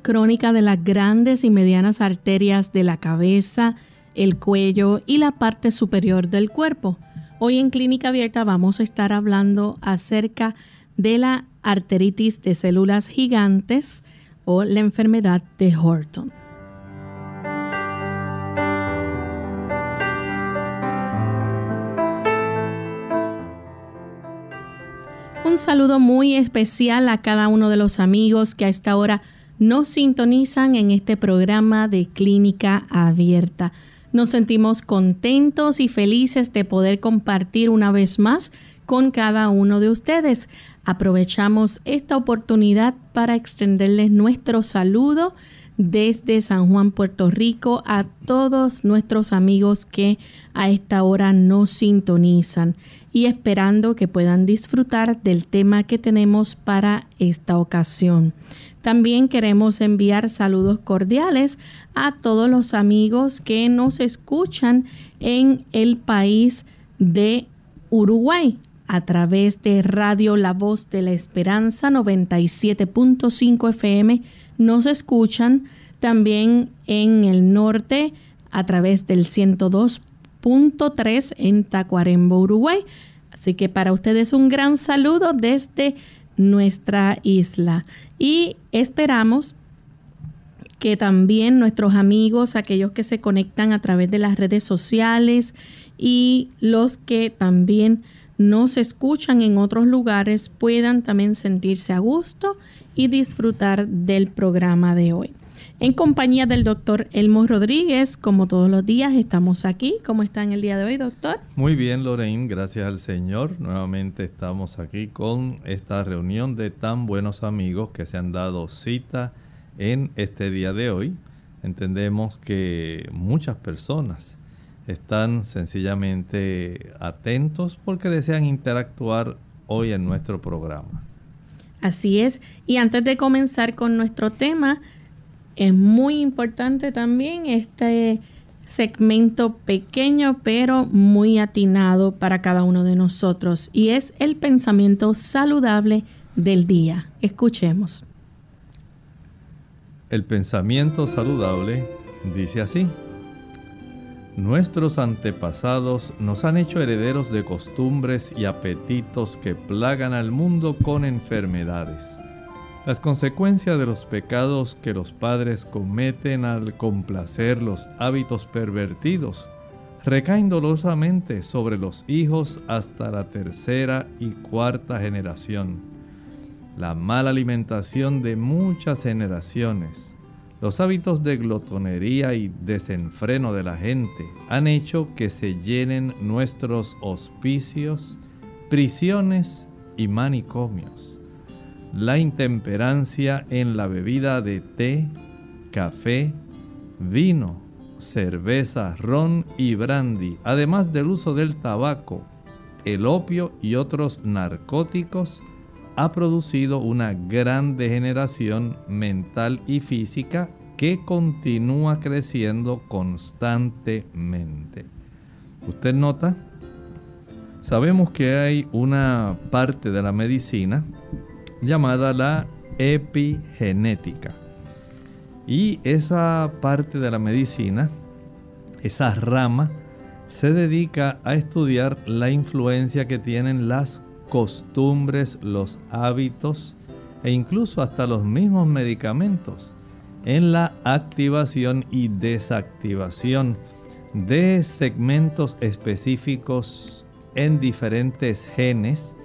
Crónica de las grandes y medianas arterias de la cabeza, el cuello y la parte superior del cuerpo. Hoy en Clínica Abierta vamos a estar hablando acerca de la arteritis de células gigantes o la enfermedad de Horton. Un saludo muy especial a cada uno de los amigos que a esta hora nos sintonizan en este programa de Clínica Abierta. Nos sentimos contentos y felices de poder compartir una vez más con cada uno de ustedes. Aprovechamos esta oportunidad para extenderles nuestro saludo desde San Juan, Puerto Rico, a todos nuestros amigos que a esta hora nos sintonizan y esperando que puedan disfrutar del tema que tenemos para esta ocasión. También queremos enviar saludos cordiales a todos los amigos que nos escuchan en el país de Uruguay a través de Radio La Voz de la Esperanza 97.5 FM. Nos escuchan también en el norte a través del 102 3 en Tacuarembo, Uruguay. Así que para ustedes un gran saludo desde nuestra isla. Y esperamos que también nuestros amigos, aquellos que se conectan a través de las redes sociales y los que también nos escuchan en otros lugares puedan también sentirse a gusto y disfrutar del programa de hoy en compañía del doctor Elmo Rodríguez. Como todos los días, estamos aquí. ¿Cómo está en el día de hoy, doctor? Muy bien, Lorraine, gracias al Señor. Nuevamente estamos aquí con esta reunión de tan buenos amigos que se han dado cita en este día de hoy. Entendemos que muchas personas están sencillamente atentos porque desean interactuar hoy en nuestro programa. Así es. Y antes de comenzar con nuestro tema, es muy importante también este segmento pequeño pero muy atinado para cada uno de nosotros y es el pensamiento saludable del día. Escuchemos. El pensamiento saludable dice así. Nuestros antepasados nos han hecho herederos de costumbres y apetitos que plagan al mundo con enfermedades las consecuencias de los pecados que los padres cometen al complacer los hábitos pervertidos recaen dolorosamente sobre los hijos hasta la tercera y cuarta generación. La mala alimentación de muchas generaciones, los hábitos de glotonería y desenfreno de la gente han hecho que se llenen nuestros hospicios, prisiones y manicomios la intemperancia en la bebida de té, café, vino, cerveza, ron y brandy, además del uso del tabaco, el opio y otros narcóticos, ha producido una gran degeneración mental y física que continúa creciendo constantemente. ¿Usted nota? Sabemos que hay una parte de la medicina llamada la epigenética. Y esa parte de la medicina, esa rama, se dedica a estudiar la influencia que tienen las costumbres, los hábitos e incluso hasta los mismos medicamentos en la activación y desactivación de segmentos específicos en diferentes genes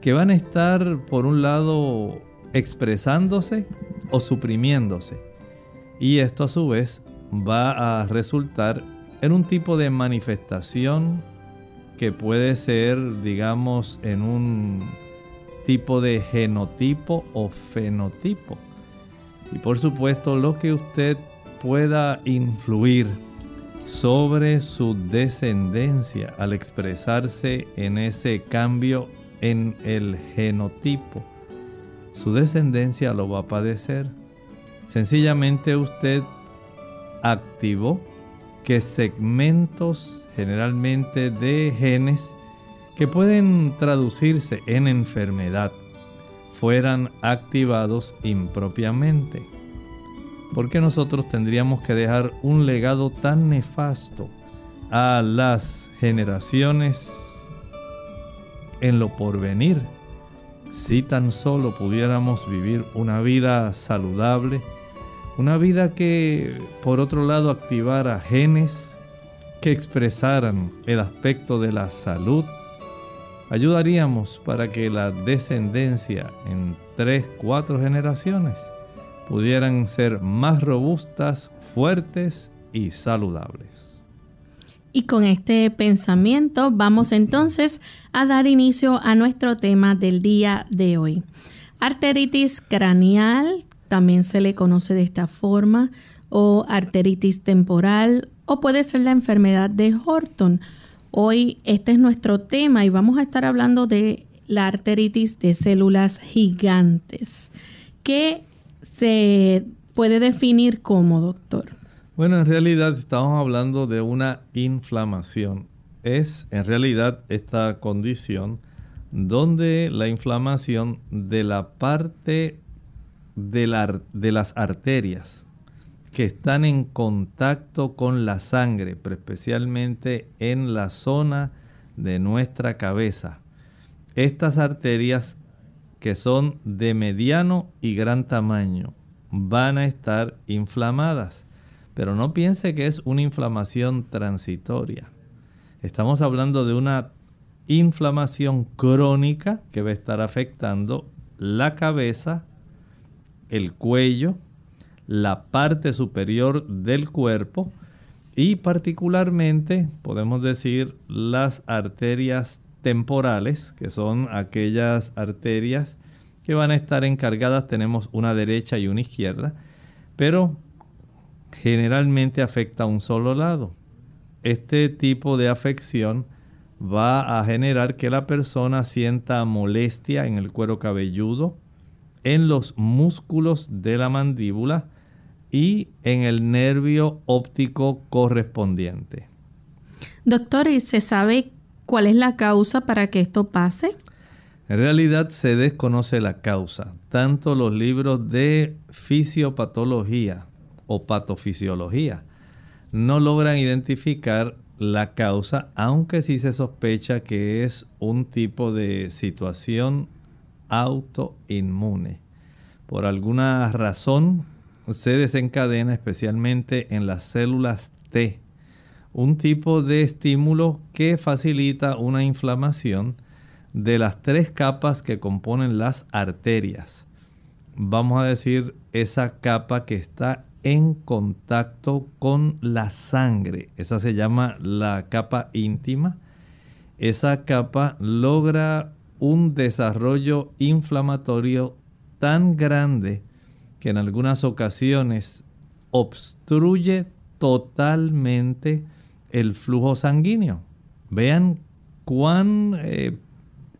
que van a estar por un lado expresándose o suprimiéndose. Y esto a su vez va a resultar en un tipo de manifestación que puede ser, digamos, en un tipo de genotipo o fenotipo. Y por supuesto, lo que usted pueda influir sobre su descendencia al expresarse en ese cambio en el genotipo, su descendencia lo va a padecer. Sencillamente usted activó que segmentos generalmente de genes que pueden traducirse en enfermedad fueran activados impropiamente. porque nosotros tendríamos que dejar un legado tan nefasto a las generaciones en lo porvenir? Si tan solo pudiéramos vivir una vida saludable, una vida que por otro lado activara genes que expresaran el aspecto de la salud, ayudaríamos para que la descendencia en tres, cuatro generaciones pudieran ser más robustas, fuertes y saludables. Y con este pensamiento vamos entonces a dar inicio a nuestro tema del día de hoy. Arteritis craneal también se le conoce de esta forma, o arteritis temporal, o puede ser la enfermedad de Horton. Hoy este es nuestro tema y vamos a estar hablando de la arteritis de células gigantes. ¿Qué se puede definir como, doctor? Bueno, en realidad estamos hablando de una inflamación. Es en realidad esta condición donde la inflamación de la parte de, de las arterias que están en contacto con la sangre, pero especialmente en la zona de nuestra cabeza. Estas arterias que son de mediano y gran tamaño van a estar inflamadas, pero no piense que es una inflamación transitoria. Estamos hablando de una inflamación crónica que va a estar afectando la cabeza, el cuello, la parte superior del cuerpo y particularmente podemos decir las arterias temporales, que son aquellas arterias que van a estar encargadas, tenemos una derecha y una izquierda, pero generalmente afecta a un solo lado. Este tipo de afección va a generar que la persona sienta molestia en el cuero cabelludo, en los músculos de la mandíbula y en el nervio óptico correspondiente. Doctor, ¿y se sabe cuál es la causa para que esto pase? En realidad se desconoce la causa. Tanto los libros de fisiopatología o patofisiología no logran identificar la causa, aunque sí se sospecha que es un tipo de situación autoinmune. Por alguna razón se desencadena especialmente en las células T, un tipo de estímulo que facilita una inflamación de las tres capas que componen las arterias. Vamos a decir esa capa que está en contacto con la sangre. Esa se llama la capa íntima. Esa capa logra un desarrollo inflamatorio tan grande que en algunas ocasiones obstruye totalmente el flujo sanguíneo. Vean cuán eh,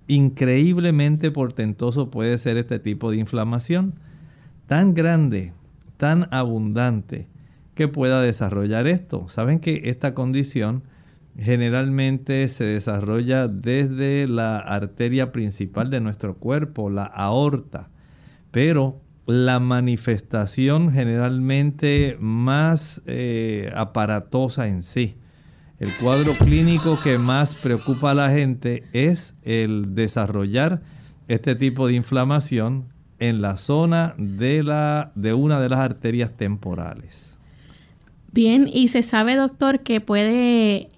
increíblemente portentoso puede ser este tipo de inflamación. Tan grande, tan abundante que pueda desarrollar esto. Saben que esta condición generalmente se desarrolla desde la arteria principal de nuestro cuerpo, la aorta, pero la manifestación generalmente más eh, aparatosa en sí el cuadro clínico que más preocupa a la gente es el desarrollar este tipo de inflamación en la zona de, la, de una de las arterias temporales. Bien, y se sabe, doctor, que puede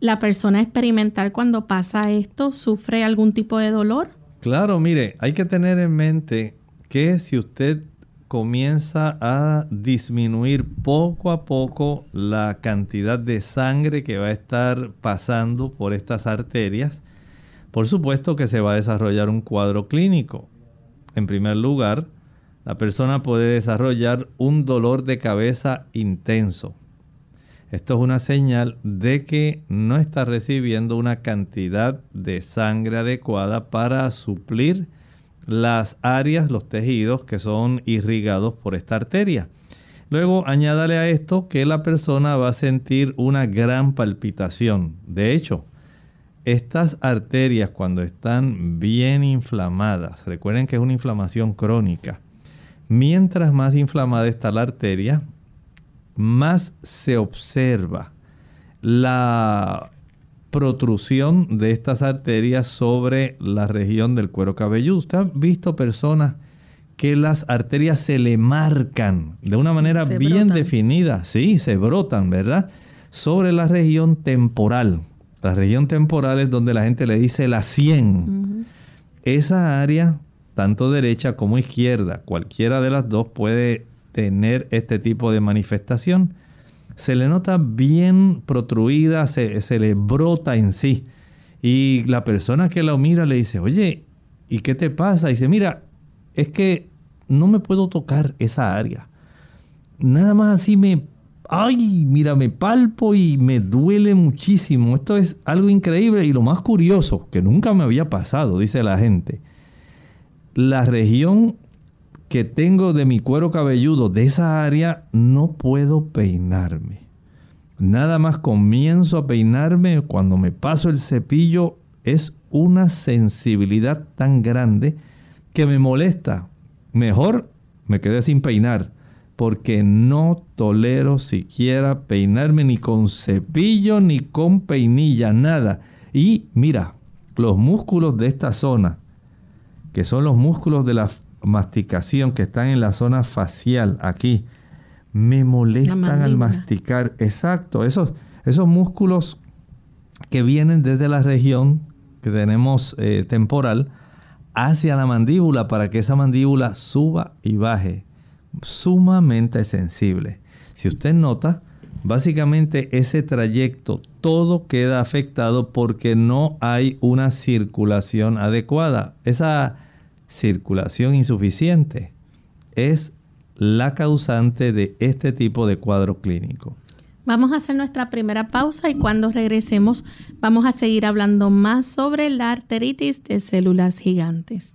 la persona experimentar cuando pasa esto, sufre algún tipo de dolor. Claro, mire, hay que tener en mente que si usted comienza a disminuir poco a poco la cantidad de sangre que va a estar pasando por estas arterias, por supuesto que se va a desarrollar un cuadro clínico. En primer lugar, la persona puede desarrollar un dolor de cabeza intenso. Esto es una señal de que no está recibiendo una cantidad de sangre adecuada para suplir las áreas, los tejidos que son irrigados por esta arteria. Luego añádale a esto que la persona va a sentir una gran palpitación. De hecho, estas arterias cuando están bien inflamadas, recuerden que es una inflamación crónica, mientras más inflamada está la arteria, más se observa la protrusión de estas arterias sobre la región del cuero cabelludo. Usted ha visto personas que las arterias se le marcan de una manera bien definida, sí, se brotan, ¿verdad? Sobre la región temporal. La región temporal es donde la gente le dice la 100. Esa área, tanto derecha como izquierda, cualquiera de las dos puede tener este tipo de manifestación se le nota bien protruida, se, le brota en sí. Y la persona que lo mira le dice, oye, ¿y qué te pasa? Y dice, mira, es que no me puedo tocar esa área. Nada más así me, ay, mira, me palpo y me duele muchísimo. Esto es algo increíble y lo más curioso, que nunca me había pasado, dice la gente. La región que tengo de mi cuero cabelludo, de esa área, no puedo peinarme. Nada más comienzo a peinarme, cuando me paso el cepillo, es una sensibilidad tan grande que me molesta. Mejor me quedé sin peinar, porque no tolero siquiera peinarme ni con cepillo ni con peinilla, nada. Y mira, los músculos de esta zona, que son los músculos de la masticación que están en la zona facial aquí, me molestan al masticar. Exacto, esos, esos músculos que vienen desde la región que tenemos eh, temporal hacia la mandíbula para que esa mandíbula suba y baje. Sumamente sensible. Si usted nota, básicamente ese trayecto todo queda afectado porque no hay una circulación adecuada. Esa circulación insuficiente es la causante de este tipo de cuadro clínico. Vamos a hacer nuestra primera pausa y cuando regresemos vamos a seguir hablando más sobre la arteritis de células gigantes.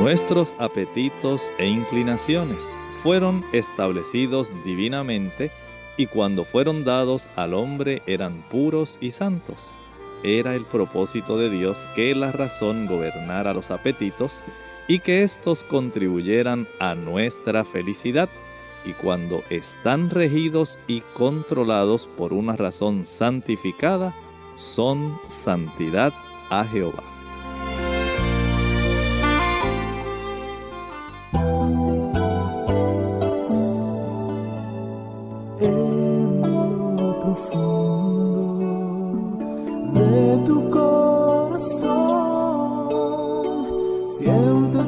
Nuestros apetitos e inclinaciones fueron establecidos divinamente y cuando fueron dados al hombre eran puros y santos. Era el propósito de Dios que la razón gobernara los apetitos y que éstos contribuyeran a nuestra felicidad. Y cuando están regidos y controlados por una razón santificada, son santidad a Jehová.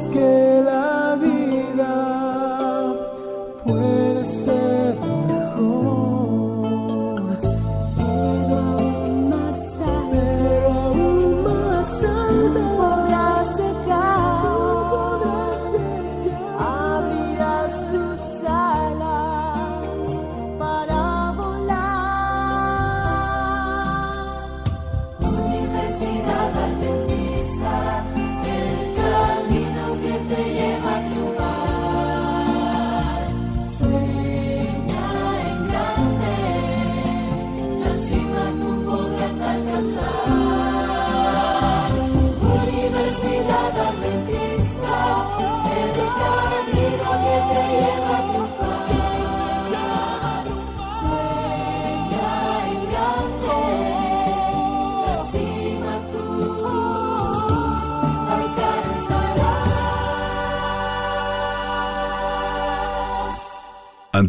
Que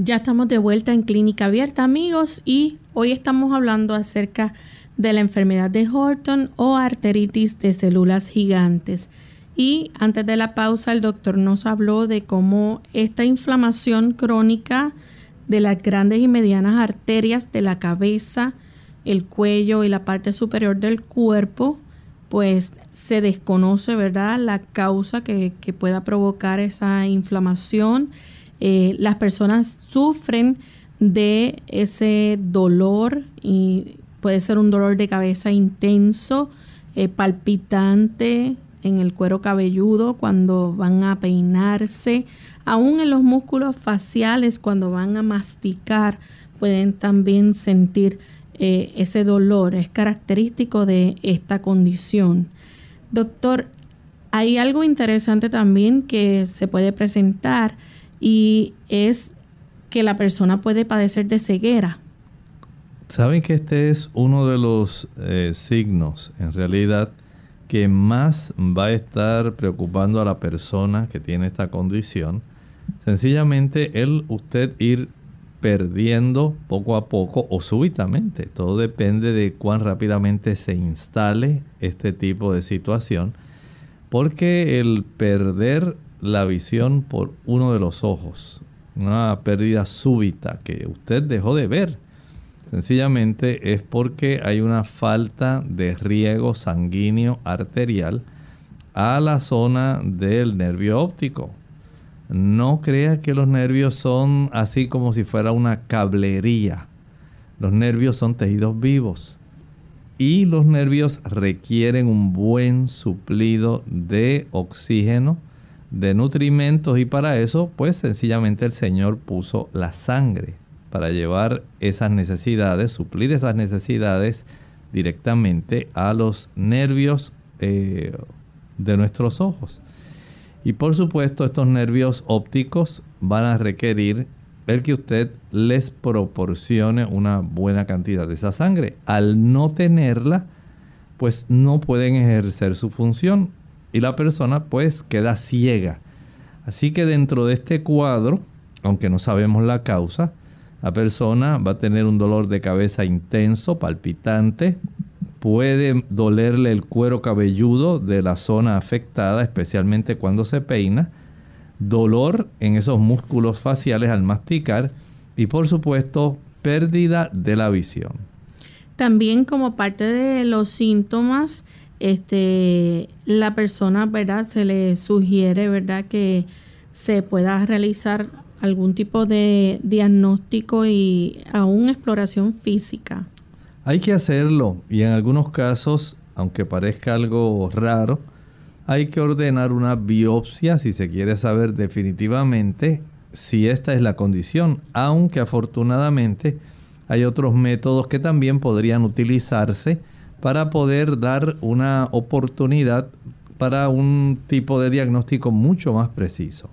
Ya estamos de vuelta en Clínica Abierta, amigos, y hoy estamos hablando acerca de la enfermedad de Horton o arteritis de células gigantes. Y antes de la pausa, el doctor nos habló de cómo esta inflamación crónica de las grandes y medianas arterias de la cabeza, el cuello y la parte superior del cuerpo, pues se desconoce, ¿verdad?, la causa que, que pueda provocar esa inflamación. Eh, las personas sufren de ese dolor y puede ser un dolor de cabeza intenso, eh, palpitante en el cuero cabelludo cuando van a peinarse, aún en los músculos faciales cuando van a masticar pueden también sentir eh, ese dolor, es característico de esta condición. Doctor, hay algo interesante también que se puede presentar y es que la persona puede padecer de ceguera. Saben que este es uno de los eh, signos, en realidad, que más va a estar preocupando a la persona que tiene esta condición. Sencillamente, el usted ir perdiendo poco a poco o súbitamente. Todo depende de cuán rápidamente se instale este tipo de situación. Porque el perder la visión por uno de los ojos, una pérdida súbita que usted dejó de ver, sencillamente es porque hay una falta de riego sanguíneo arterial a la zona del nervio óptico. No crea que los nervios son así como si fuera una cablería. Los nervios son tejidos vivos y los nervios requieren un buen suplido de oxígeno, de nutrimentos y para eso pues sencillamente el Señor puso la sangre para llevar esas necesidades, suplir esas necesidades directamente a los nervios eh, de nuestros ojos. Y por supuesto estos nervios ópticos van a requerir el que usted les proporcione una buena cantidad de esa sangre. Al no tenerla, pues no pueden ejercer su función y la persona pues queda ciega. Así que dentro de este cuadro, aunque no sabemos la causa, la persona va a tener un dolor de cabeza intenso, palpitante, puede dolerle el cuero cabelludo de la zona afectada, especialmente cuando se peina, dolor en esos músculos faciales al masticar y por supuesto pérdida de la visión. También como parte de los síntomas, este, la persona, ¿verdad? Se le sugiere, ¿verdad? Que se pueda realizar algún tipo de diagnóstico y aún exploración física. Hay que hacerlo y en algunos casos, aunque parezca algo raro, hay que ordenar una biopsia si se quiere saber definitivamente si esta es la condición, aunque afortunadamente hay otros métodos que también podrían utilizarse para poder dar una oportunidad para un tipo de diagnóstico mucho más preciso.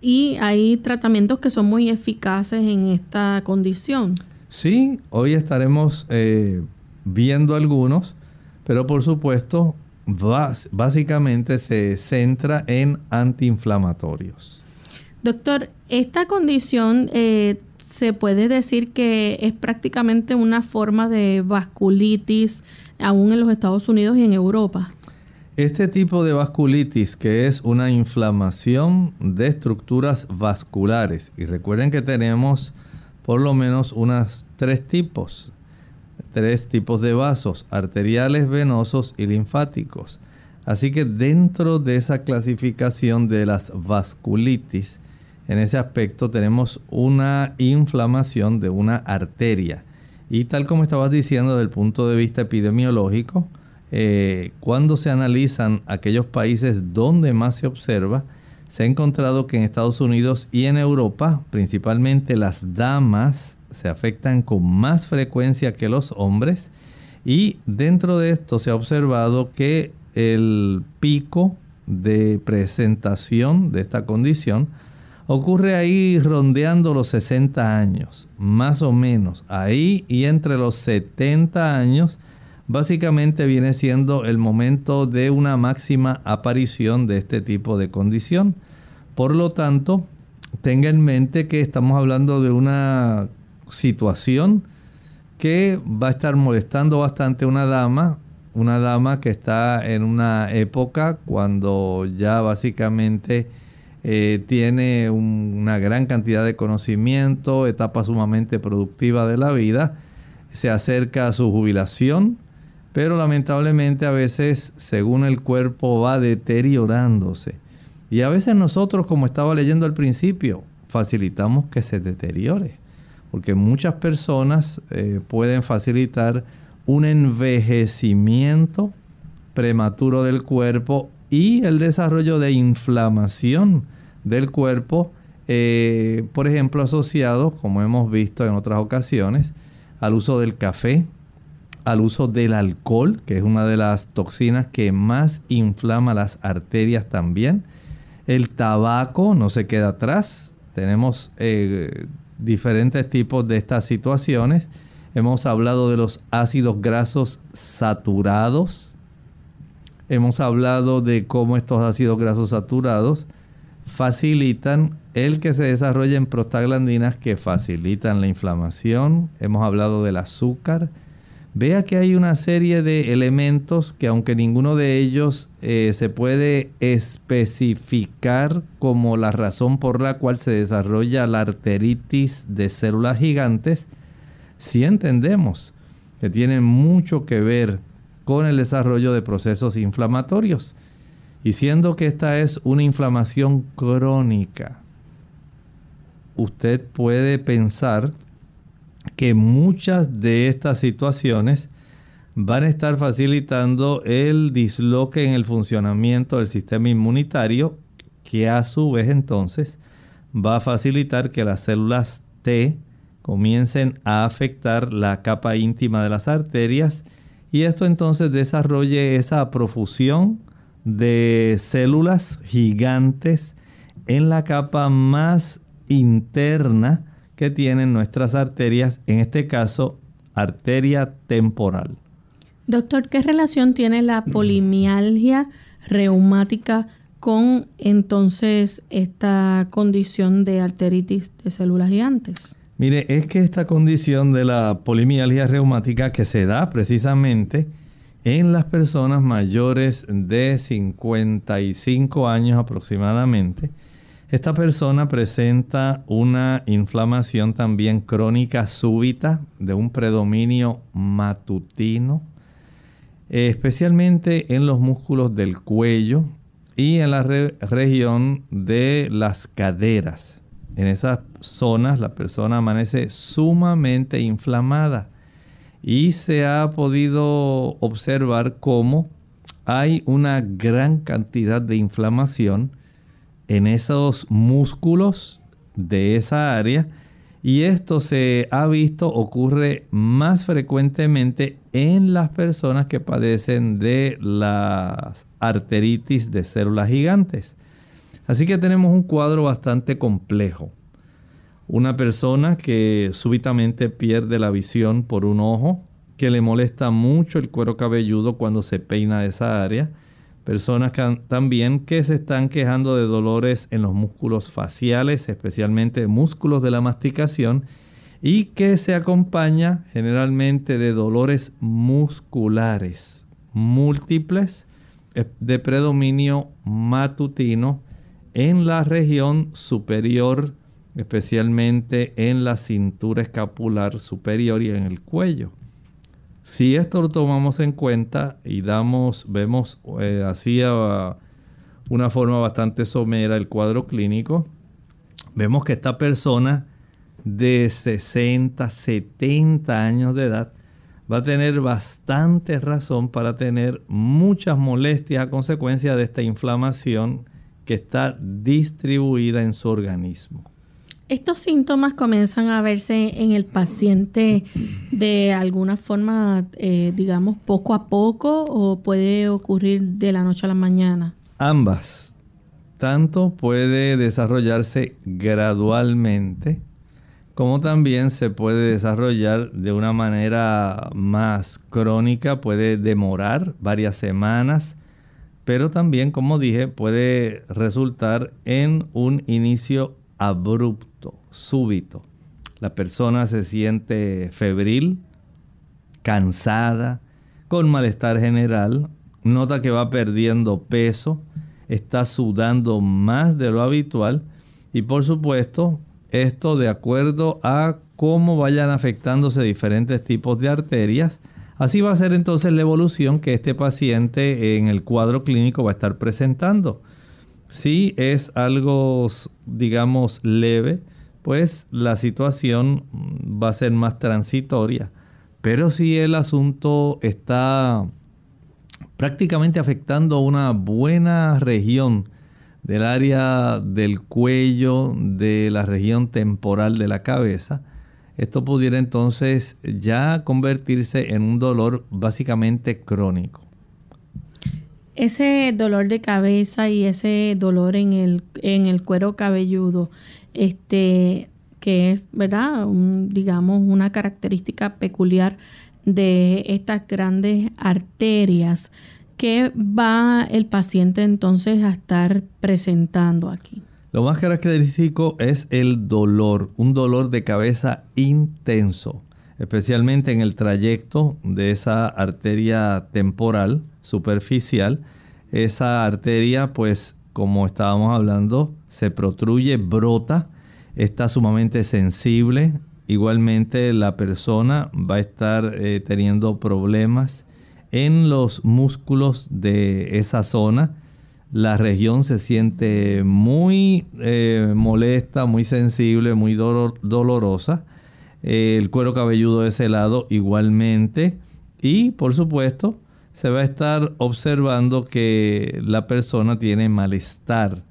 Y hay tratamientos que son muy eficaces en esta condición. Sí, hoy estaremos eh, viendo algunos, pero por supuesto, bas- básicamente se centra en antiinflamatorios. Doctor, esta condición eh, se puede decir que es prácticamente una forma de vasculitis aún en los Estados Unidos y en Europa. Este tipo de vasculitis, que es una inflamación de estructuras vasculares, y recuerden que tenemos por lo menos unas tres tipos, tres tipos de vasos, arteriales, venosos y linfáticos. Así que dentro de esa clasificación de las vasculitis, en ese aspecto tenemos una inflamación de una arteria. Y tal como estabas diciendo desde el punto de vista epidemiológico, eh, cuando se analizan aquellos países donde más se observa, se ha encontrado que en Estados Unidos y en Europa, principalmente las damas se afectan con más frecuencia que los hombres. Y dentro de esto se ha observado que el pico de presentación de esta condición ocurre ahí rondeando los 60 años, más o menos. Ahí y entre los 70 años, básicamente viene siendo el momento de una máxima aparición de este tipo de condición. Por lo tanto, tenga en mente que estamos hablando de una situación que va a estar molestando bastante a una dama, una dama que está en una época cuando ya básicamente eh, tiene una gran cantidad de conocimiento, etapa sumamente productiva de la vida, se acerca a su jubilación, pero lamentablemente a veces según el cuerpo va deteriorándose. Y a veces nosotros, como estaba leyendo al principio, facilitamos que se deteriore, porque muchas personas eh, pueden facilitar un envejecimiento prematuro del cuerpo y el desarrollo de inflamación del cuerpo, eh, por ejemplo, asociado, como hemos visto en otras ocasiones, al uso del café, al uso del alcohol, que es una de las toxinas que más inflama las arterias también. El tabaco no se queda atrás. Tenemos eh, diferentes tipos de estas situaciones. Hemos hablado de los ácidos grasos saturados, hemos hablado de cómo estos ácidos grasos saturados facilitan el que se desarrollen prostaglandinas que facilitan la inflamación. Hemos hablado del azúcar. Vea que hay una serie de elementos que aunque ninguno de ellos eh, se puede especificar como la razón por la cual se desarrolla la arteritis de células gigantes, sí entendemos que tienen mucho que ver con el desarrollo de procesos inflamatorios. Y siendo que esta es una inflamación crónica, usted puede pensar que muchas de estas situaciones van a estar facilitando el disloque en el funcionamiento del sistema inmunitario, que a su vez entonces va a facilitar que las células T comiencen a afectar la capa íntima de las arterias y esto entonces desarrolle esa profusión de células gigantes en la capa más interna que tienen nuestras arterias, en este caso arteria temporal. Doctor, ¿qué relación tiene la polimialgia reumática con entonces esta condición de arteritis de células gigantes? Mire, es que esta condición de la polimialgia reumática que se da precisamente en las personas mayores de 55 años aproximadamente, esta persona presenta una inflamación también crónica súbita de un predominio matutino, especialmente en los músculos del cuello y en la región de las caderas. En esas zonas la persona amanece sumamente inflamada y se ha podido observar cómo hay una gran cantidad de inflamación en esos músculos de esa área y esto se ha visto ocurre más frecuentemente en las personas que padecen de las arteritis de células gigantes. Así que tenemos un cuadro bastante complejo. Una persona que súbitamente pierde la visión por un ojo, que le molesta mucho el cuero cabelludo cuando se peina esa área, personas también que se están quejando de dolores en los músculos faciales, especialmente músculos de la masticación, y que se acompaña generalmente de dolores musculares múltiples eh, de predominio matutino en la región superior, especialmente en la cintura escapular superior y en el cuello. Si esto lo tomamos en cuenta y damos, vemos eh, así a una forma bastante somera el cuadro clínico, vemos que esta persona de 60, 70 años de edad va a tener bastante razón para tener muchas molestias a consecuencia de esta inflamación que está distribuida en su organismo. ¿Estos síntomas comienzan a verse en el paciente de alguna forma, eh, digamos, poco a poco o puede ocurrir de la noche a la mañana? Ambas. Tanto puede desarrollarse gradualmente como también se puede desarrollar de una manera más crónica, puede demorar varias semanas, pero también, como dije, puede resultar en un inicio abrupto, súbito. La persona se siente febril, cansada, con malestar general, nota que va perdiendo peso, está sudando más de lo habitual y por supuesto esto de acuerdo a cómo vayan afectándose diferentes tipos de arterias. Así va a ser entonces la evolución que este paciente en el cuadro clínico va a estar presentando. Si es algo, digamos, leve, pues la situación va a ser más transitoria. Pero si el asunto está prácticamente afectando una buena región del área del cuello, de la región temporal de la cabeza, esto pudiera entonces ya convertirse en un dolor básicamente crónico ese dolor de cabeza y ese dolor en el, en el cuero cabelludo, este, que es, ¿verdad? digamos, una característica peculiar de estas grandes arterias que va el paciente entonces a estar presentando aquí. Lo más característico es el dolor, un dolor de cabeza intenso, especialmente en el trayecto de esa arteria temporal superficial. Esa arteria, pues como estábamos hablando, se protruye, brota, está sumamente sensible. Igualmente la persona va a estar eh, teniendo problemas en los músculos de esa zona. La región se siente muy eh, molesta, muy sensible, muy dolorosa. el cuero cabelludo de ese lado igualmente. Y por supuesto, se va a estar observando que la persona tiene malestar.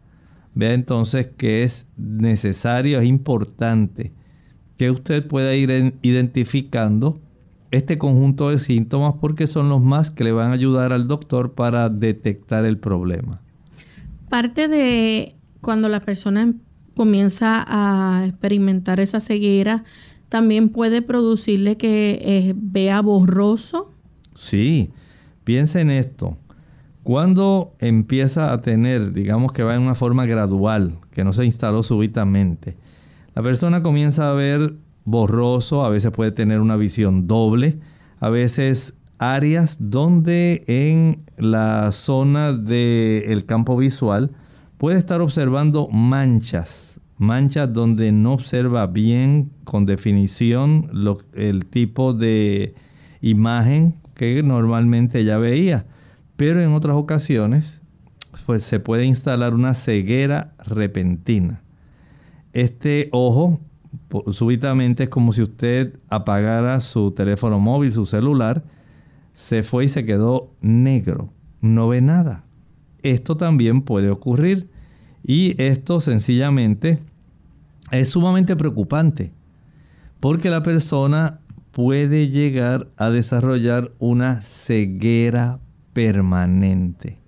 Vea entonces que es necesario, es importante que usted pueda ir identificando este conjunto de síntomas porque son los más que le van a ayudar al doctor para detectar el problema. Parte de cuando la persona comienza a experimentar esa ceguera, también puede producirle que eh, vea borroso. Sí, Piensa en esto. Cuando empieza a tener, digamos que va en una forma gradual, que no se instaló súbitamente, la persona comienza a ver borroso, a veces puede tener una visión doble, a veces áreas donde en la zona del campo visual puede estar observando manchas, manchas donde no observa bien con definición el tipo de imagen que normalmente ya veía. Pero en otras ocasiones, pues se puede instalar una ceguera repentina. Este ojo, súbitamente es como si usted apagara su teléfono móvil, su celular, se fue y se quedó negro, no ve nada. Esto también puede ocurrir y esto sencillamente es sumamente preocupante porque la persona puede llegar a desarrollar una ceguera permanente.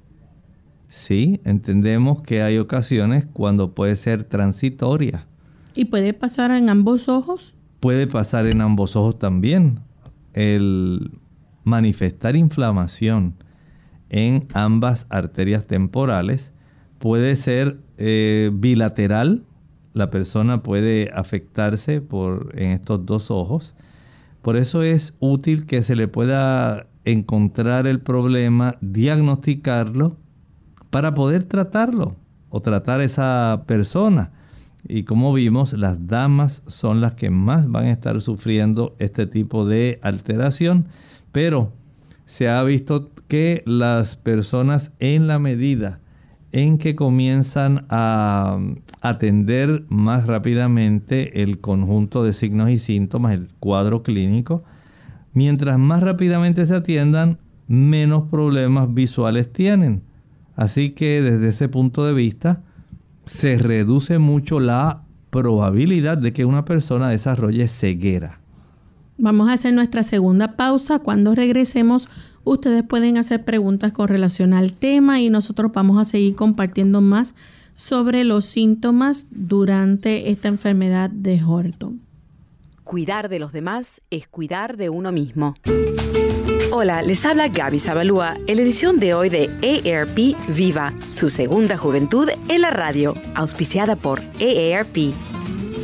Sí, entendemos que hay ocasiones cuando puede ser transitoria. ¿Y puede pasar en ambos ojos? Puede pasar en ambos ojos también. El manifestar inflamación en ambas arterias temporales. Puede ser eh, bilateral, la persona puede afectarse por, en estos dos ojos. Por eso es útil que se le pueda encontrar el problema, diagnosticarlo para poder tratarlo o tratar a esa persona. Y como vimos, las damas son las que más van a estar sufriendo este tipo de alteración, pero se ha visto que las personas en la medida en que comienzan a atender más rápidamente el conjunto de signos y síntomas, el cuadro clínico, mientras más rápidamente se atiendan, menos problemas visuales tienen. Así que desde ese punto de vista, se reduce mucho la probabilidad de que una persona desarrolle ceguera. Vamos a hacer nuestra segunda pausa. Cuando regresemos, ustedes pueden hacer preguntas con relación al tema y nosotros vamos a seguir compartiendo más sobre los síntomas durante esta enfermedad de Horton. Cuidar de los demás es cuidar de uno mismo. Hola, les habla Gaby Zabalúa en la edición de hoy de AARP Viva, su segunda juventud en la radio, auspiciada por AARP.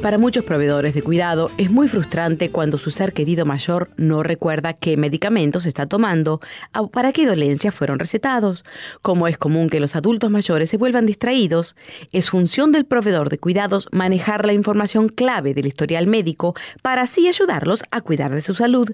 Para muchos proveedores de cuidado es muy frustrante cuando su ser querido mayor no recuerda qué medicamentos está tomando o para qué dolencias fueron recetados. Como es común que los adultos mayores se vuelvan distraídos, es función del proveedor de cuidados manejar la información clave del historial médico para así ayudarlos a cuidar de su salud.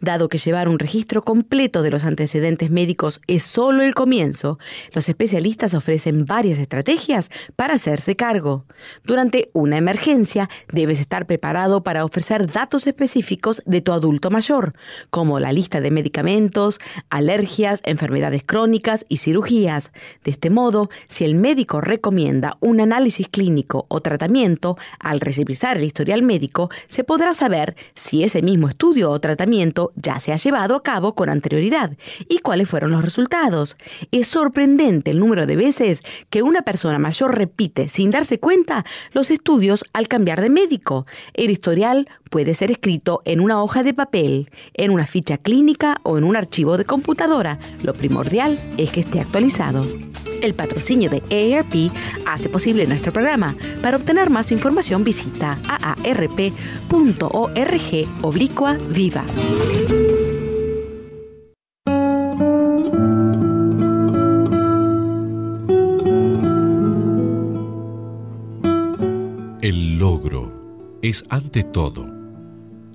Dado que llevar un registro completo de los antecedentes médicos es solo el comienzo, los especialistas ofrecen varias estrategias para hacerse cargo. Durante una emergencia, debes estar preparado para ofrecer datos específicos de tu adulto mayor, como la lista de medicamentos, alergias, enfermedades crónicas y cirugías. De este modo, si el médico recomienda un análisis clínico o tratamiento, al revisar el historial médico, se podrá saber si ese mismo estudio o tratamiento ya se ha llevado a cabo con anterioridad y cuáles fueron los resultados. Es sorprendente el número de veces que una persona mayor repite sin darse cuenta los estudios al cambiar de médico. El historial puede ser escrito en una hoja de papel, en una ficha clínica o en un archivo de computadora. Lo primordial es que esté actualizado. El patrocinio de AARP hace posible nuestro programa. Para obtener más información visita aarp.org oblicua viva. El logro es ante todo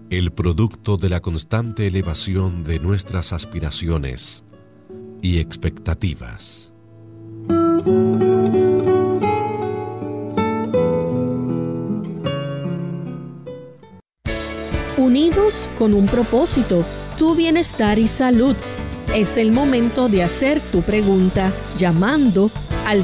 el producto de la constante elevación de nuestras aspiraciones y expectativas. Unidos con un propósito, tu bienestar y salud. Es el momento de hacer tu pregunta llamando al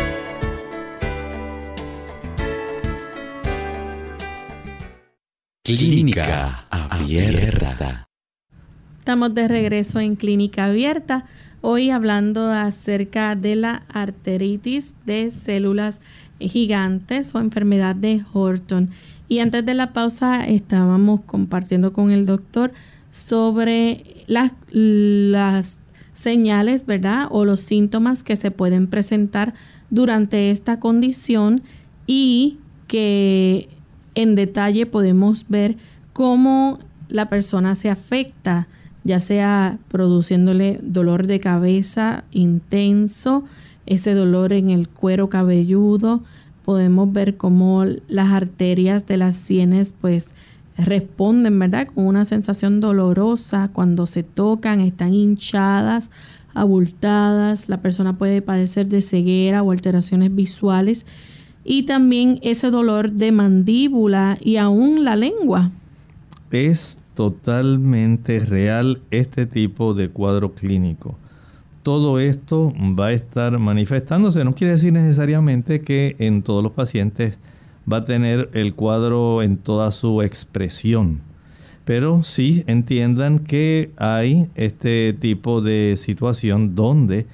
Clínica Abierta. Estamos de regreso en Clínica Abierta, hoy hablando acerca de la arteritis de células gigantes o enfermedad de Horton. Y antes de la pausa estábamos compartiendo con el doctor sobre las, las señales, ¿verdad? O los síntomas que se pueden presentar durante esta condición y que en detalle podemos ver cómo la persona se afecta, ya sea produciéndole dolor de cabeza intenso, ese dolor en el cuero cabelludo, podemos ver cómo las arterias de las sienes pues responden, ¿verdad? Con una sensación dolorosa cuando se tocan, están hinchadas, abultadas, la persona puede padecer de ceguera o alteraciones visuales y también ese dolor de mandíbula y aún la lengua. Es totalmente real este tipo de cuadro clínico. todo esto va a estar manifestándose. No quiere decir necesariamente que en todos los pacientes va a tener el cuadro en toda su expresión. Pero sí entiendan que hay este tipo de situación donde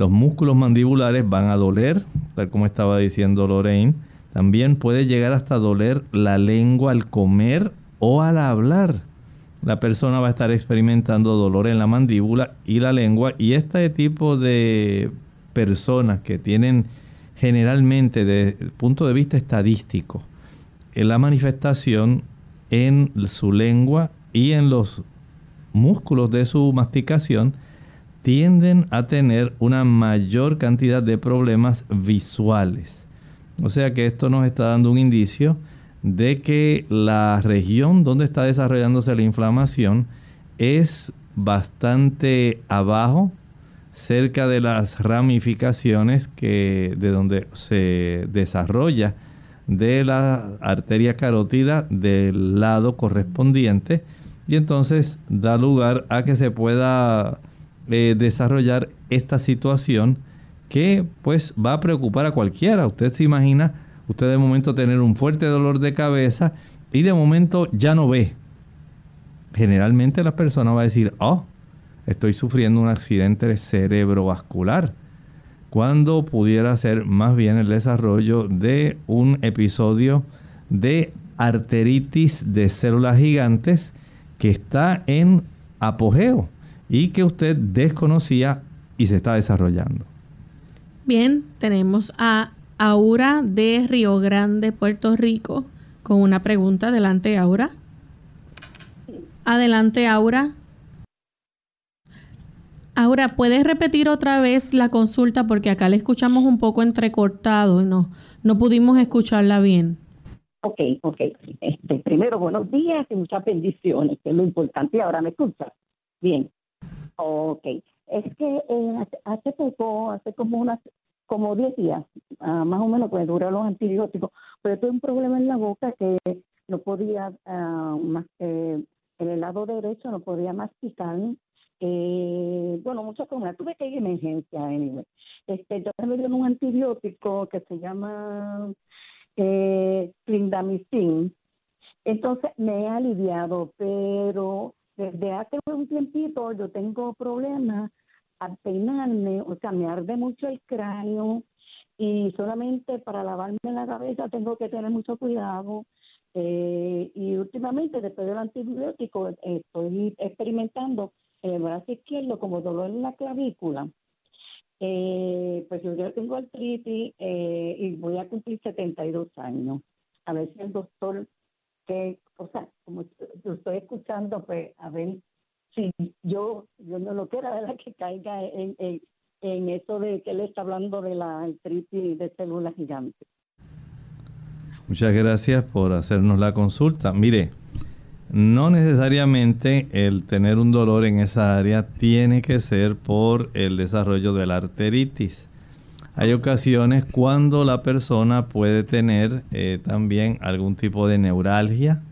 los músculos mandibulares van a doler, tal como estaba diciendo Lorraine. También puede llegar hasta doler la lengua al comer o al hablar. La persona va a estar experimentando dolor en la mandíbula y la lengua y este tipo de personas que tienen generalmente desde el punto de vista estadístico en la manifestación en su lengua y en los músculos de su masticación tienden a tener una mayor cantidad de problemas visuales. O sea que esto nos está dando un indicio de que la región donde está desarrollándose la inflamación es bastante abajo, cerca de las ramificaciones que, de donde se desarrolla de la arteria carótida del lado correspondiente y entonces da lugar a que se pueda desarrollar esta situación que pues va a preocupar a cualquiera. Usted se imagina, usted de momento tener un fuerte dolor de cabeza y de momento ya no ve. Generalmente la persona va a decir, oh, estoy sufriendo un accidente cerebrovascular, cuando pudiera ser más bien el desarrollo de un episodio de arteritis de células gigantes que está en apogeo y que usted desconocía y se está desarrollando. Bien, tenemos a Aura de Río Grande, Puerto Rico, con una pregunta. Adelante, Aura. Adelante, Aura. Ahora, ¿puedes repetir otra vez la consulta? Porque acá le escuchamos un poco entrecortado, no, no pudimos escucharla bien. Ok, ok. Este, primero, buenos días y muchas bendiciones, que es lo importante. Ahora me escucha. Bien. Ok. Es que eh, hace poco, hace como unas, como 10 días, ah, más o menos, pues los antibióticos, pero tuve un problema en la boca que no podía, uh, más, eh, el lado derecho no podía masticar eh, bueno, muchas cosas. Tuve que ir a emergencia, anyway. Este, yo me dieron un antibiótico que se llama eh, clindamicin. Entonces me he aliviado, pero desde hace un tiempito yo tengo problemas al peinarme, o sea, me arde mucho el cráneo y solamente para lavarme la cabeza tengo que tener mucho cuidado. Eh, y últimamente, después del antibiótico, estoy experimentando en el brazo izquierdo como dolor en la clavícula. Eh, pues yo tengo artritis eh, y voy a cumplir 72 años. A ver si el doctor, que, o sea, como yo estoy escuchando, pues a ver si yo, yo no lo quiero, ¿verdad? Que caiga en, en, en eso de que él está hablando de la artritis de células gigantes. Muchas gracias por hacernos la consulta. Mire, no necesariamente el tener un dolor en esa área tiene que ser por el desarrollo de la arteritis. Hay ocasiones cuando la persona puede tener eh, también algún tipo de neuralgia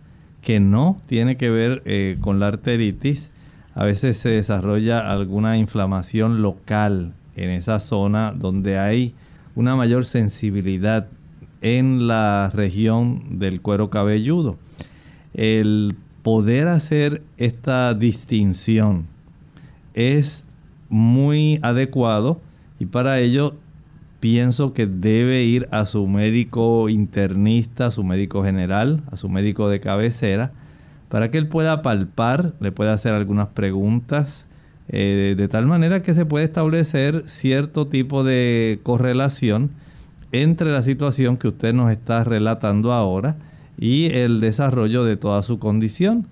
que no tiene que ver eh, con la arteritis. A veces se desarrolla alguna inflamación local en esa zona donde hay una mayor sensibilidad en la región del cuero cabelludo. El poder hacer esta distinción es muy adecuado y para ello pienso que debe ir a su médico internista, a su médico general, a su médico de cabecera, para que él pueda palpar, le pueda hacer algunas preguntas, eh, de tal manera que se puede establecer cierto tipo de correlación entre la situación que usted nos está relatando ahora y el desarrollo de toda su condición.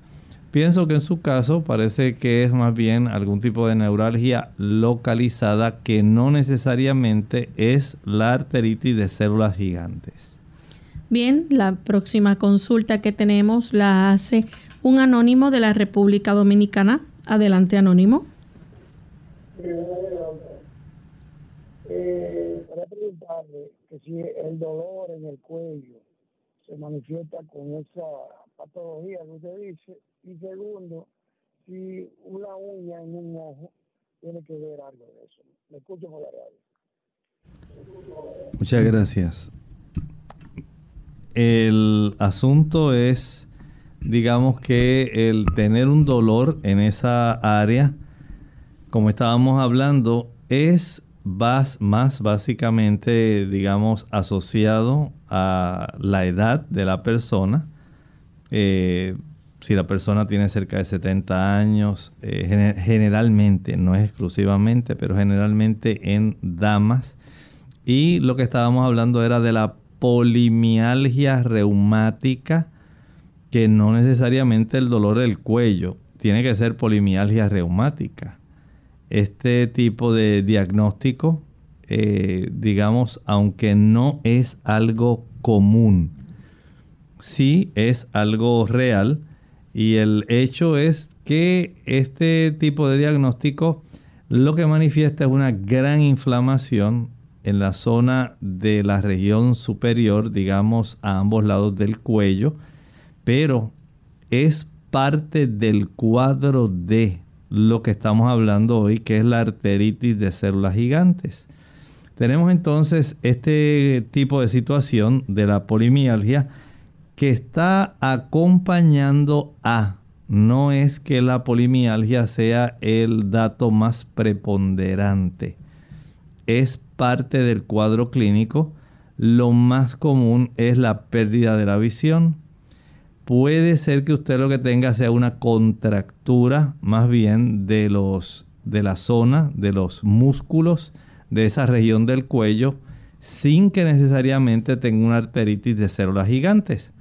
Pienso que en su caso parece que es más bien algún tipo de neuralgia localizada que no necesariamente es la arteritis de células gigantes. Bien, la próxima consulta que tenemos la hace un anónimo de la República Dominicana. Adelante, anónimo. Eh, para preguntarle que si el dolor en el cuello se manifiesta con esa patología que usted dice. Y segundo, si una uña en un ojo tiene que ver algo de eso. Me escucho por la radio. Muchas gracias. El asunto es, digamos que el tener un dolor en esa área, como estábamos hablando, es más, más básicamente, digamos, asociado a la edad de la persona. Eh, si la persona tiene cerca de 70 años, eh, generalmente, no es exclusivamente, pero generalmente en damas. Y lo que estábamos hablando era de la polimialgia reumática, que no necesariamente el dolor del cuello, tiene que ser polimialgia reumática. Este tipo de diagnóstico, eh, digamos, aunque no es algo común, sí es algo real y el hecho es que este tipo de diagnóstico lo que manifiesta es una gran inflamación en la zona de la región superior, digamos a ambos lados del cuello, pero es parte del cuadro de lo que estamos hablando hoy, que es la arteritis de células gigantes. Tenemos entonces este tipo de situación de la polimialgia que está acompañando a. No es que la polimialgia sea el dato más preponderante. Es parte del cuadro clínico. Lo más común es la pérdida de la visión. Puede ser que usted lo que tenga sea una contractura más bien de los de la zona de los músculos de esa región del cuello sin que necesariamente tenga una arteritis de células gigantes.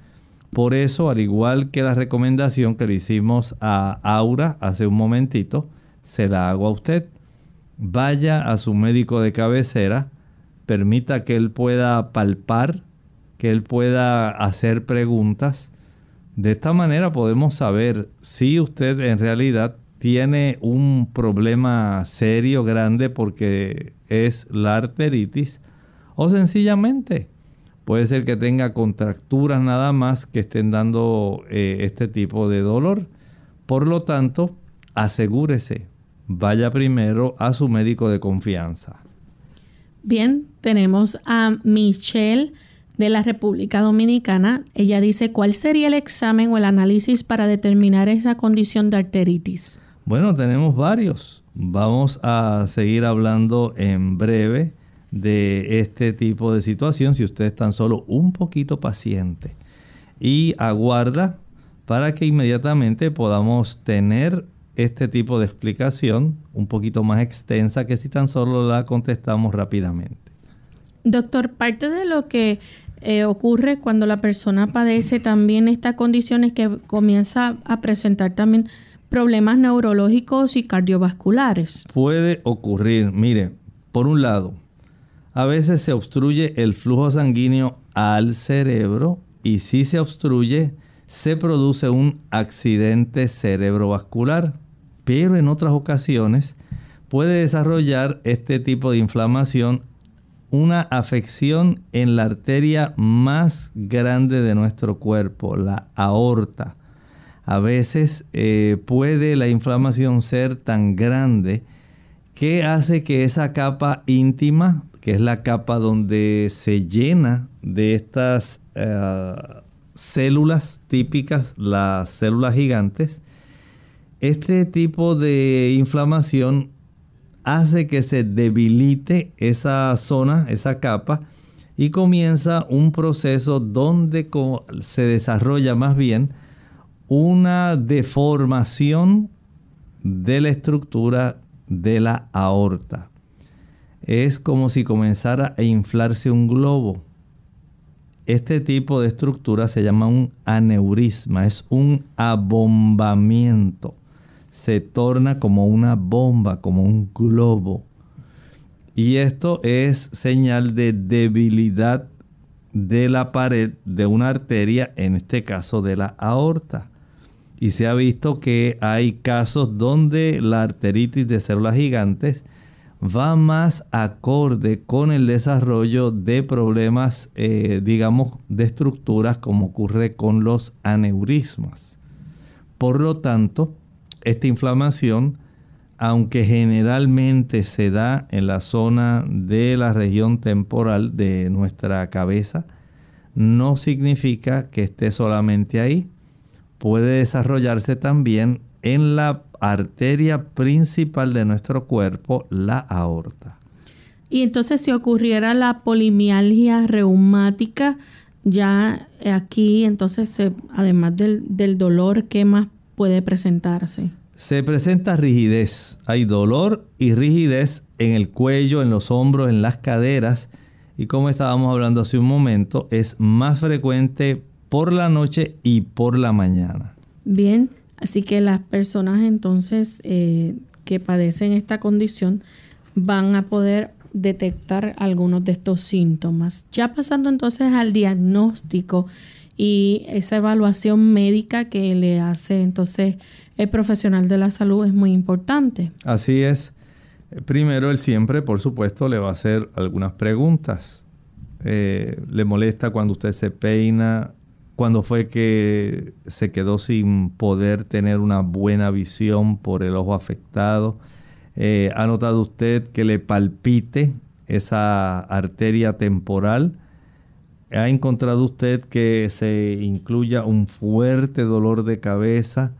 Por eso, al igual que la recomendación que le hicimos a Aura hace un momentito, se la hago a usted. Vaya a su médico de cabecera, permita que él pueda palpar, que él pueda hacer preguntas. De esta manera podemos saber si usted en realidad tiene un problema serio, grande, porque es la arteritis, o sencillamente Puede ser que tenga contracturas nada más que estén dando eh, este tipo de dolor. Por lo tanto, asegúrese, vaya primero a su médico de confianza. Bien, tenemos a Michelle de la República Dominicana. Ella dice, ¿cuál sería el examen o el análisis para determinar esa condición de arteritis? Bueno, tenemos varios. Vamos a seguir hablando en breve de este tipo de situación si usted es tan solo un poquito paciente y aguarda para que inmediatamente podamos tener este tipo de explicación un poquito más extensa que si tan solo la contestamos rápidamente. Doctor, parte de lo que eh, ocurre cuando la persona padece también estas condiciones que comienza a presentar también problemas neurológicos y cardiovasculares. Puede ocurrir, mire, por un lado, a veces se obstruye el flujo sanguíneo al cerebro y si se obstruye se produce un accidente cerebrovascular. Pero en otras ocasiones puede desarrollar este tipo de inflamación una afección en la arteria más grande de nuestro cuerpo, la aorta. A veces eh, puede la inflamación ser tan grande que hace que esa capa íntima que es la capa donde se llena de estas eh, células típicas, las células gigantes, este tipo de inflamación hace que se debilite esa zona, esa capa, y comienza un proceso donde se desarrolla más bien una deformación de la estructura de la aorta es como si comenzara a inflarse un globo. Este tipo de estructura se llama un aneurisma, es un abombamiento. Se torna como una bomba, como un globo. Y esto es señal de debilidad de la pared de una arteria, en este caso de la aorta. Y se ha visto que hay casos donde la arteritis de células gigantes va más acorde con el desarrollo de problemas, eh, digamos, de estructuras como ocurre con los aneurismas. Por lo tanto, esta inflamación aunque generalmente se da en la zona de la región temporal de nuestra cabeza, no significa que esté solamente ahí. Puede desarrollarse también en la arteria principal de nuestro cuerpo, la aorta. Y entonces si ocurriera la polimialgia reumática, ya aquí entonces además del, del dolor, ¿qué más puede presentarse? Se presenta rigidez. Hay dolor y rigidez en el cuello, en los hombros, en las caderas. Y como estábamos hablando hace un momento, es más frecuente por la noche y por la mañana. Bien, así que las personas entonces eh, que padecen esta condición van a poder detectar algunos de estos síntomas. Ya pasando entonces al diagnóstico y esa evaluación médica que le hace entonces el profesional de la salud es muy importante. Así es. Primero, él siempre, por supuesto, le va a hacer algunas preguntas. Eh, le molesta cuando usted se peina, cuando fue que se quedó sin poder tener una buena visión por el ojo afectado. Eh, ¿Ha notado usted que le palpite esa arteria temporal? ¿Ha encontrado usted que se incluya un fuerte dolor de cabeza?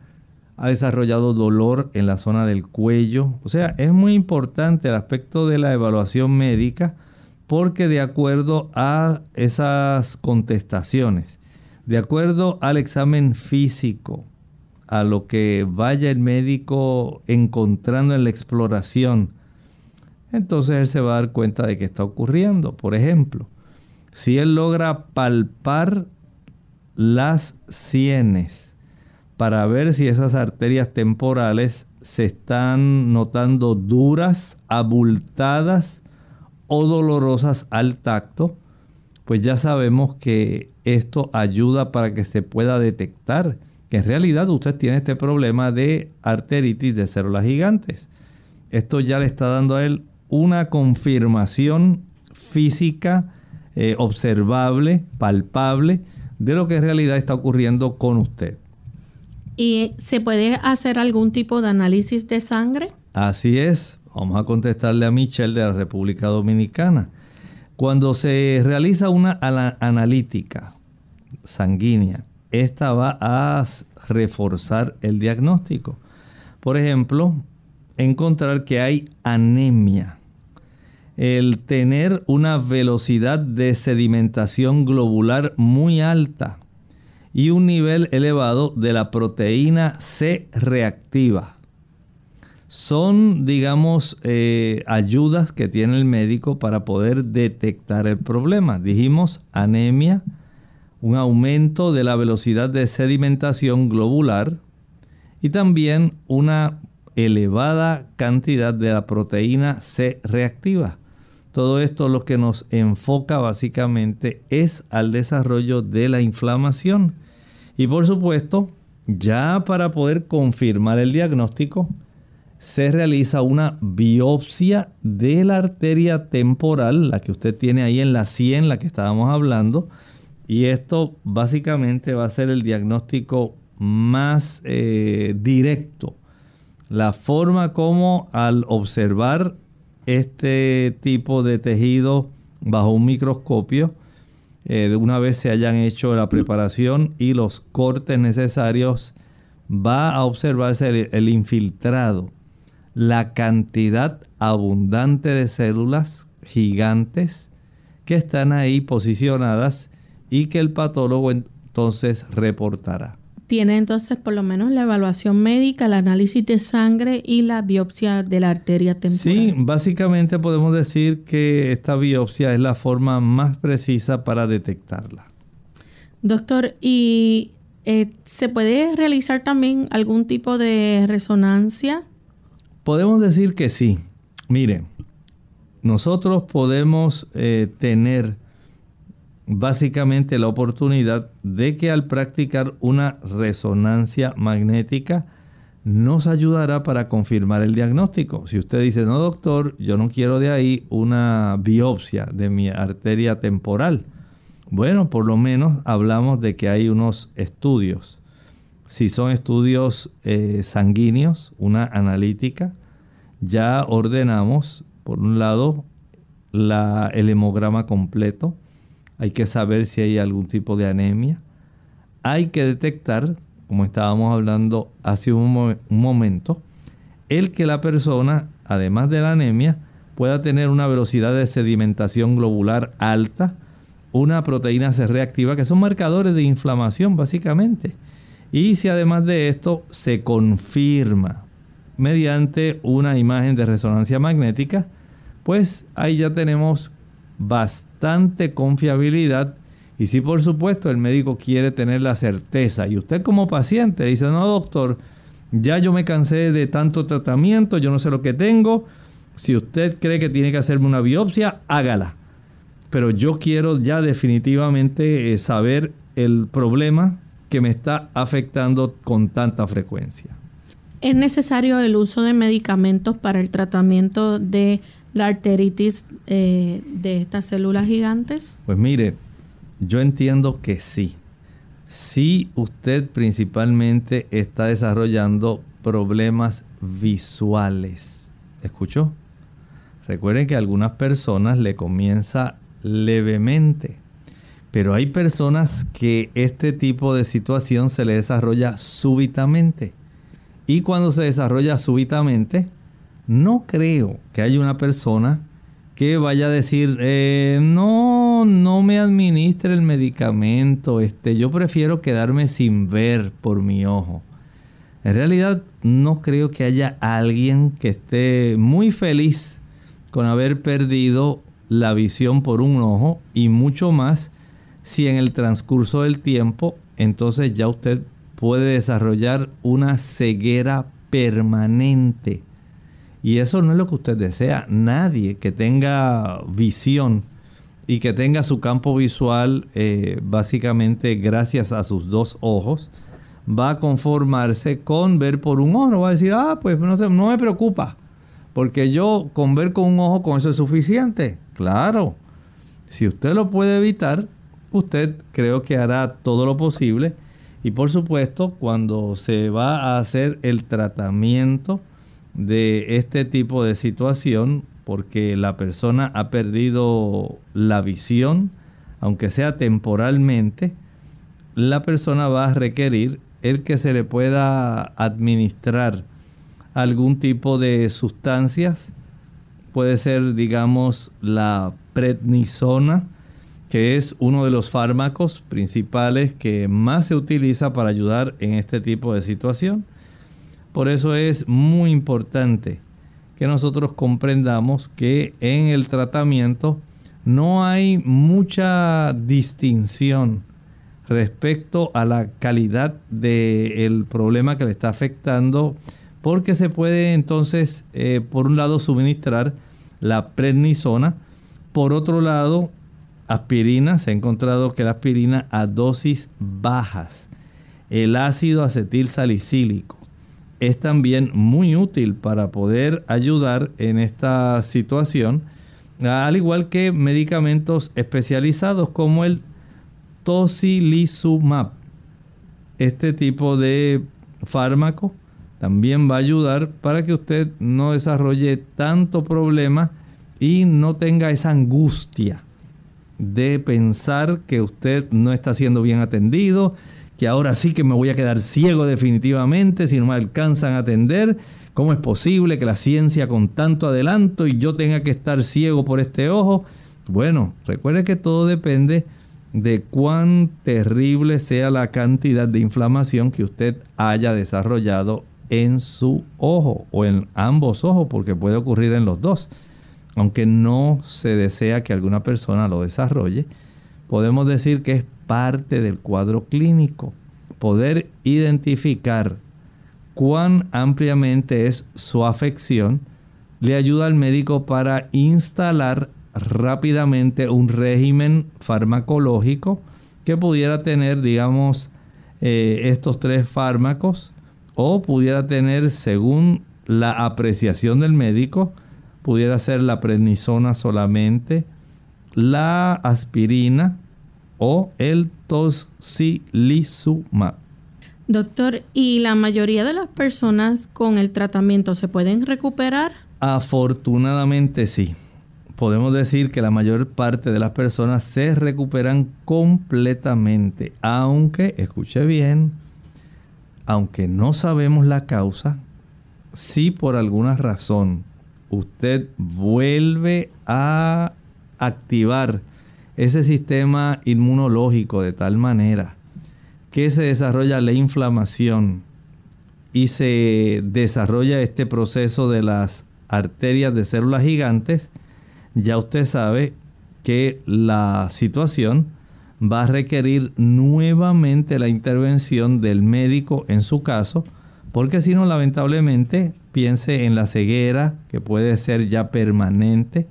¿Ha desarrollado dolor en la zona del cuello? O sea, es muy importante el aspecto de la evaluación médica porque de acuerdo a esas contestaciones, de acuerdo al examen físico, a lo que vaya el médico encontrando en la exploración, entonces él se va a dar cuenta de que está ocurriendo. Por ejemplo, si él logra palpar las sienes para ver si esas arterias temporales se están notando duras, abultadas o dolorosas al tacto, pues ya sabemos que esto ayuda para que se pueda detectar que en realidad usted tiene este problema de arteritis de células gigantes. Esto ya le está dando a él una confirmación física, eh, observable, palpable, de lo que en realidad está ocurriendo con usted. ¿Y se puede hacer algún tipo de análisis de sangre? Así es. Vamos a contestarle a Michelle de la República Dominicana. Cuando se realiza una analítica sanguínea, esta va a reforzar el diagnóstico. Por ejemplo, encontrar que hay anemia. El tener una velocidad de sedimentación globular muy alta y un nivel elevado de la proteína C reactiva. Son, digamos, eh, ayudas que tiene el médico para poder detectar el problema. Dijimos anemia, un aumento de la velocidad de sedimentación globular y también una elevada cantidad de la proteína C reactiva. Todo esto lo que nos enfoca básicamente es al desarrollo de la inflamación. Y por supuesto, ya para poder confirmar el diagnóstico, se realiza una biopsia de la arteria temporal, la que usted tiene ahí en la 100, la que estábamos hablando. Y esto básicamente va a ser el diagnóstico más eh, directo. La forma como al observar este tipo de tejido bajo un microscopio, eh, una vez se hayan hecho la preparación y los cortes necesarios, va a observarse el infiltrado, la cantidad abundante de células gigantes que están ahí posicionadas y que el patólogo entonces reportará tiene entonces por lo menos la evaluación médica, el análisis de sangre y la biopsia de la arteria temporal. Sí, básicamente podemos decir que esta biopsia es la forma más precisa para detectarla. Doctor, ¿y eh, se puede realizar también algún tipo de resonancia? Podemos decir que sí. Miren, nosotros podemos eh, tener básicamente la oportunidad de que al practicar una resonancia magnética nos ayudará para confirmar el diagnóstico. Si usted dice, no doctor, yo no quiero de ahí una biopsia de mi arteria temporal. Bueno, por lo menos hablamos de que hay unos estudios. Si son estudios eh, sanguíneos, una analítica, ya ordenamos, por un lado, la, el hemograma completo. Hay que saber si hay algún tipo de anemia. Hay que detectar, como estábamos hablando hace un, momento, el que la persona, además de la anemia, pueda tener una velocidad de sedimentación globular alta, una proteína C reactiva, que son marcadores de inflamación básicamente. Y si además de esto se confirma mediante una imagen de resonancia magnética, pues ahí ya tenemos bastante confiabilidad. Y si por supuesto el médico quiere tener la certeza y usted como paciente dice, no doctor, ya yo me cansé de tanto tratamiento, yo no sé lo que tengo, si usted cree que tiene que hacerme una biopsia, hágala. Pero yo quiero ya definitivamente eh, saber el problema que me está afectando con tanta frecuencia. ¿Es necesario el uso de medicamentos para el tratamiento de la arteritis eh, de estas células gigantes? Pues mire, yo entiendo que sí. Si usted principalmente está desarrollando problemas visuales. ¿Escuchó? Recuerden que a algunas personas le comienza levemente pero hay personas que este tipo de situación se le desarrolla súbitamente. Y cuando se desarrolla súbitamente, no creo que haya una persona que vaya a decir, eh, no, no me administre el medicamento, este, yo prefiero quedarme sin ver por mi ojo. En realidad no creo que haya alguien que esté muy feliz con haber perdido la visión por un ojo y mucho más si en el transcurso del tiempo entonces ya usted puede desarrollar una ceguera permanente. Y eso no es lo que usted desea. Nadie que tenga visión y que tenga su campo visual eh, básicamente gracias a sus dos ojos, va a conformarse con ver por un ojo. Va a decir, ah, pues no, sé, no me preocupa, porque yo con ver con un ojo con eso es suficiente. Claro, si usted lo puede evitar, usted creo que hará todo lo posible y por supuesto cuando se va a hacer el tratamiento de este tipo de situación porque la persona ha perdido la visión, aunque sea temporalmente, la persona va a requerir el que se le pueda administrar algún tipo de sustancias, puede ser digamos la prednisona, que es uno de los fármacos principales que más se utiliza para ayudar en este tipo de situación. Por eso es muy importante que nosotros comprendamos que en el tratamiento no hay mucha distinción respecto a la calidad del problema que le está afectando, porque se puede entonces, eh, por un lado, suministrar la prednisona, por otro lado, aspirina, se ha encontrado que la aspirina a dosis bajas, el ácido acetil salicílico, es también muy útil para poder ayudar en esta situación, al igual que medicamentos especializados como el tocilizumab. Este tipo de fármaco también va a ayudar para que usted no desarrolle tanto problema y no tenga esa angustia de pensar que usted no está siendo bien atendido, que ahora sí que me voy a quedar ciego definitivamente si no me alcanzan a atender. ¿Cómo es posible que la ciencia con tanto adelanto y yo tenga que estar ciego por este ojo? Bueno, recuerde que todo depende de cuán terrible sea la cantidad de inflamación que usted haya desarrollado en su ojo o en ambos ojos, porque puede ocurrir en los dos aunque no se desea que alguna persona lo desarrolle, podemos decir que es parte del cuadro clínico. Poder identificar cuán ampliamente es su afección le ayuda al médico para instalar rápidamente un régimen farmacológico que pudiera tener, digamos, eh, estos tres fármacos o pudiera tener, según la apreciación del médico, pudiera ser la prednisona solamente, la aspirina o el tocilizumab. Doctor, ¿y la mayoría de las personas con el tratamiento se pueden recuperar? Afortunadamente sí. Podemos decir que la mayor parte de las personas se recuperan completamente, aunque, escuche bien, aunque no sabemos la causa, si por alguna razón usted vuelve a activar ese sistema inmunológico de tal manera que se desarrolla la inflamación y se desarrolla este proceso de las arterias de células gigantes, ya usted sabe que la situación va a requerir nuevamente la intervención del médico en su caso, porque si no, lamentablemente, piense en la ceguera, que puede ser ya permanente,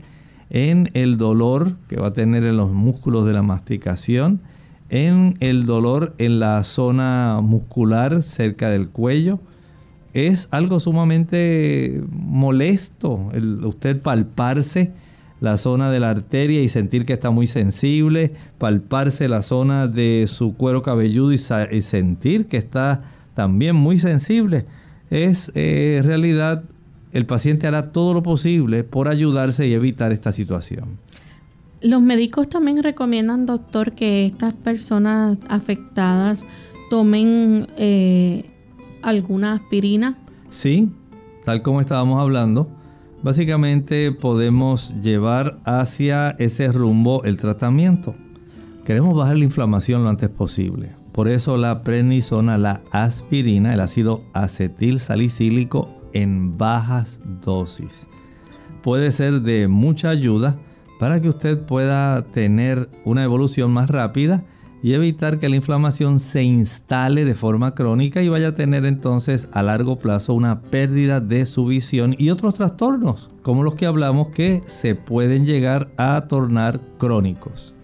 en el dolor que va a tener en los músculos de la masticación, en el dolor en la zona muscular cerca del cuello, es algo sumamente molesto el usted palparse la zona de la arteria y sentir que está muy sensible, palparse la zona de su cuero cabelludo y, sentir que está también muy sensible. Es eh, en realidad el paciente hará todo lo posible por ayudarse y evitar esta situación. Los médicos también recomiendan, doctor, que estas personas afectadas tomen eh, alguna aspirina? Sí, tal como estábamos hablando, básicamente podemos llevar hacia ese rumbo el tratamiento. Queremos bajar la inflamación lo antes posible. Por eso la prednisona, la aspirina, el ácido acetil salicílico en bajas dosis. Puede ser de mucha ayuda para que usted pueda tener una evolución más rápida y evitar que la inflamación se instale de forma crónica y vaya a tener entonces a largo plazo una pérdida de su visión y otros trastornos como los que hablamos que se pueden llegar a tornar crónicos.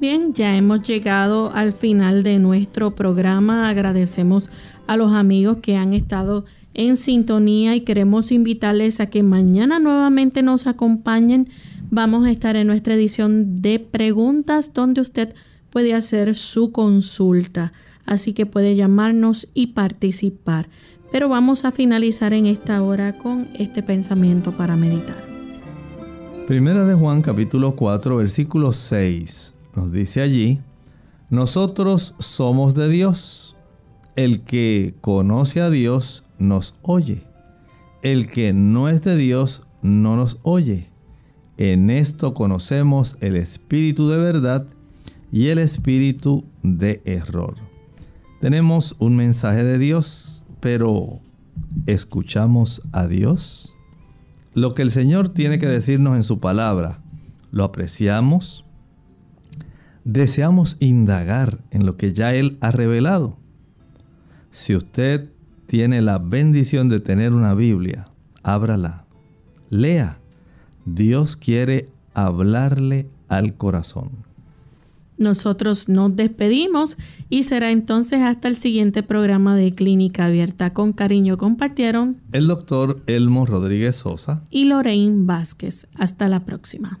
Bien, ya hemos llegado al final de nuestro programa. Agradecemos a los amigos que han estado en sintonía y queremos invitarles a que mañana nuevamente nos acompañen. Vamos a estar en nuestra edición de preguntas donde usted puede hacer su consulta, así que puede llamarnos y participar. Pero vamos a finalizar en esta hora con este pensamiento para meditar. Primera de Juan capítulo 4 versículo 6 nos dice allí, nosotros somos de Dios. El que conoce a Dios nos oye. El que no es de Dios no nos oye. En esto conocemos el Espíritu de verdad y el espíritu de error. Tenemos un mensaje de Dios, pero ¿escuchamos a Dios? Lo que el Señor tiene que decirnos en su palabra, ¿lo apreciamos? ¿Deseamos indagar en lo que ya Él ha revelado? Si usted tiene la bendición de tener una Biblia, ábrala, lea. Dios quiere hablarle al corazón. Nosotros nos despedimos y será entonces hasta el siguiente programa de Clínica Abierta. Con cariño compartieron el doctor Elmo Rodríguez Sosa y Lorraine Vázquez. Hasta la próxima.